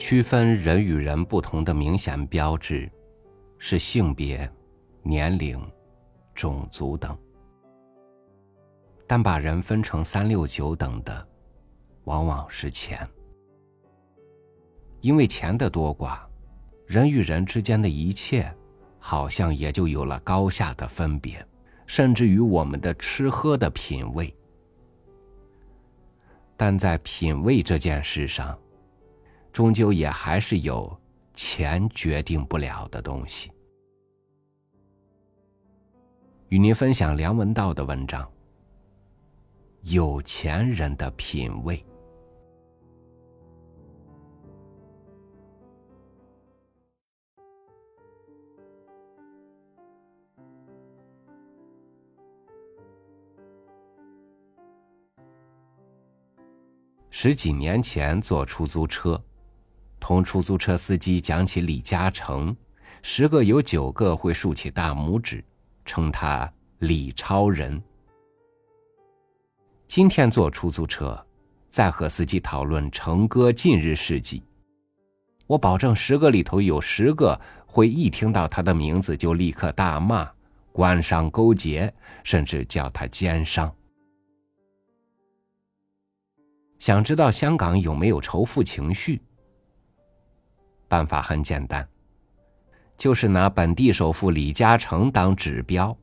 区分人与人不同的明显标志，是性别、年龄、种族等。但把人分成三六九等的，往往是钱。因为钱的多寡，人与人之间的一切，好像也就有了高下的分别，甚至于我们的吃喝的品味。但在品味这件事上，终究也还是有钱决定不了的东西。与您分享梁文道的文章：有钱人的品味。十几年前坐出租车。同出租车司机讲起李嘉诚，十个有九个会竖起大拇指，称他李超人。今天坐出租车，再和司机讨论成哥近日事迹，我保证十个里头有十个会一听到他的名字就立刻大骂官商勾结，甚至叫他奸商。想知道香港有没有仇富情绪？办法很简单，就是拿本地首富李嘉诚当指标，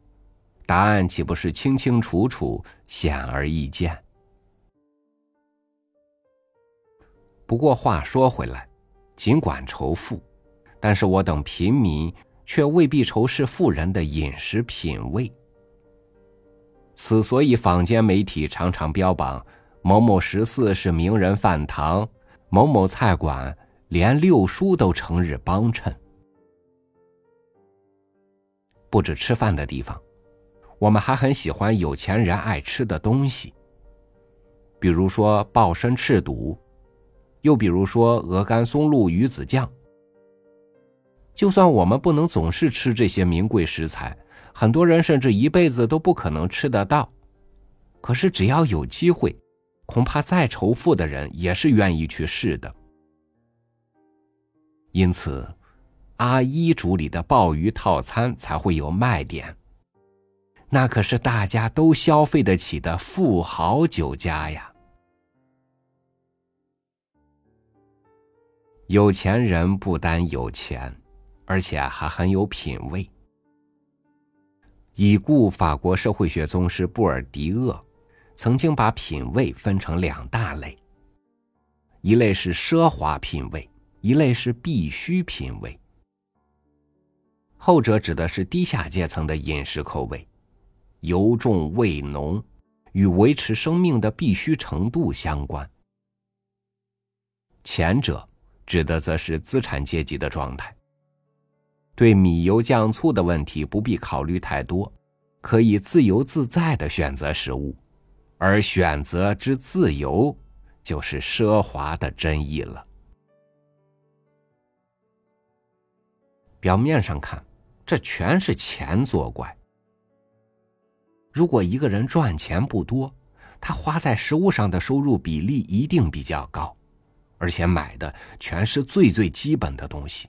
答案岂不是清清楚楚、显而易见？不过话说回来，尽管仇富，但是我等平民却未必仇视富人的饮食品味。此所以坊间媒体常常标榜某某十四是名人饭堂，某某菜馆。连六叔都成日帮衬，不止吃饭的地方，我们还很喜欢有钱人爱吃的东西。比如说鲍参翅肚，又比如说鹅肝松露鱼子酱。就算我们不能总是吃这些名贵食材，很多人甚至一辈子都不可能吃得到。可是只要有机会，恐怕再仇富的人也是愿意去试的。因此，阿一煮里的鲍鱼套餐才会有卖点。那可是大家都消费得起的富豪酒家呀！有钱人不单有钱，而且还很有品味。已故法国社会学宗师布尔迪厄曾经把品味分成两大类：一类是奢华品味。一类是必需品味，后者指的是低下阶层的饮食口味，油重味浓，与维持生命的必须程度相关；前者指的则是资产阶级的状态，对米油酱醋的问题不必考虑太多，可以自由自在的选择食物，而选择之自由，就是奢华的真意了。表面上看，这全是钱作怪。如果一个人赚钱不多，他花在食物上的收入比例一定比较高，而且买的全是最最基本的东西。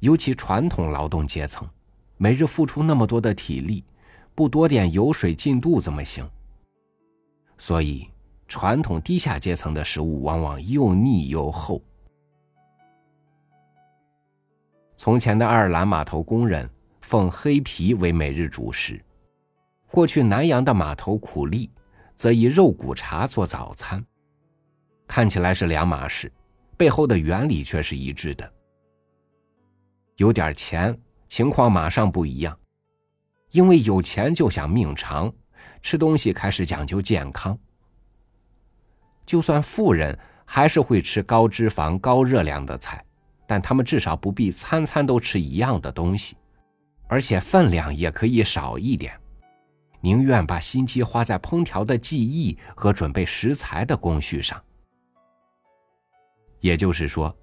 尤其传统劳动阶层，每日付出那么多的体力，不多点油水进肚怎么行？所以，传统低下阶层的食物往往又腻又厚。从前的爱尔兰码头工人奉黑皮为每日主食，过去南洋的码头苦力则以肉骨茶做早餐。看起来是两码事，背后的原理却是一致的。有点钱，情况马上不一样，因为有钱就想命长，吃东西开始讲究健康。就算富人，还是会吃高脂肪、高热量的菜。但他们至少不必餐餐都吃一样的东西，而且分量也可以少一点，宁愿把心机花在烹调的技艺和准备食材的工序上。也就是说，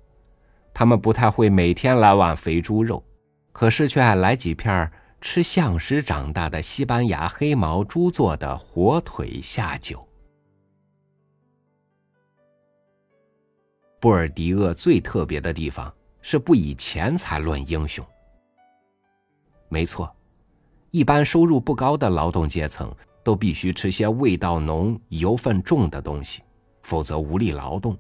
他们不太会每天来碗肥猪肉，可是却爱来几片吃橡实长大的西班牙黑毛猪做的火腿下酒。布尔迪厄最特别的地方是不以钱财论英雄。没错，一般收入不高的劳动阶层都必须吃些味道浓、油分重的东西，否则无力劳动。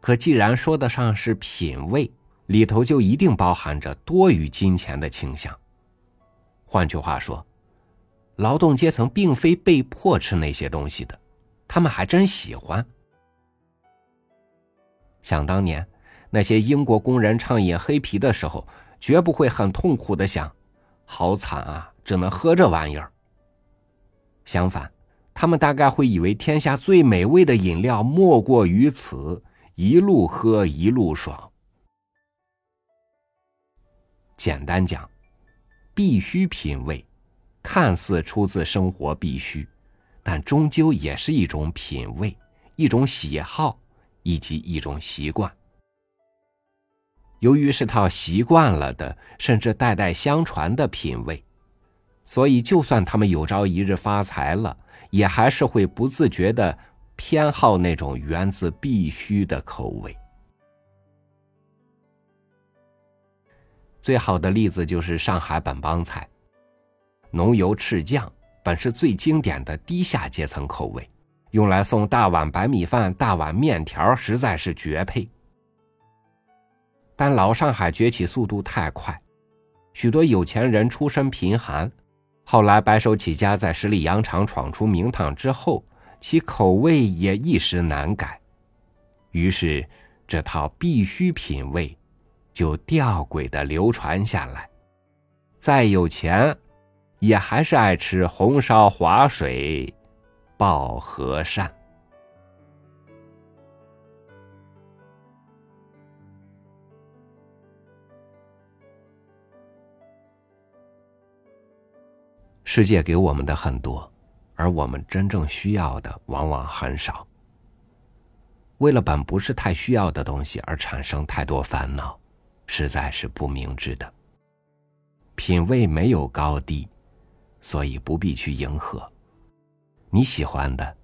可既然说得上是品味，里头就一定包含着多于金钱的倾向。换句话说，劳动阶层并非被迫吃那些东西的，他们还真喜欢。想当年，那些英国工人畅饮黑啤的时候，绝不会很痛苦的想：“好惨啊，只能喝这玩意儿。”相反，他们大概会以为天下最美味的饮料莫过于此，一路喝一路爽。简单讲，必须品味，看似出自生活必须，但终究也是一种品味，一种喜好。以及一种习惯，由于是套习惯了的，甚至代代相传的品味，所以就算他们有朝一日发财了，也还是会不自觉的偏好那种源自必须的口味。最好的例子就是上海本帮菜，浓油赤酱本是最经典的低下阶层口味。用来送大碗白米饭、大碗面条，实在是绝配。但老上海崛起速度太快，许多有钱人出身贫寒，后来白手起家在十里洋场闯出名堂之后，其口味也一时难改。于是，这套必需品味就吊诡的流传下来。再有钱，也还是爱吃红烧滑水。报和善。世界给我们的很多，而我们真正需要的往往很少。为了本不是太需要的东西而产生太多烦恼，实在是不明智的。品味没有高低，所以不必去迎合。你喜欢的，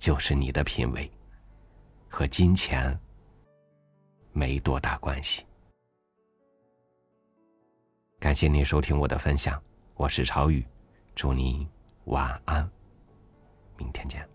就是你的品味，和金钱没多大关系。感谢您收听我的分享，我是朝宇，祝您晚安，明天见。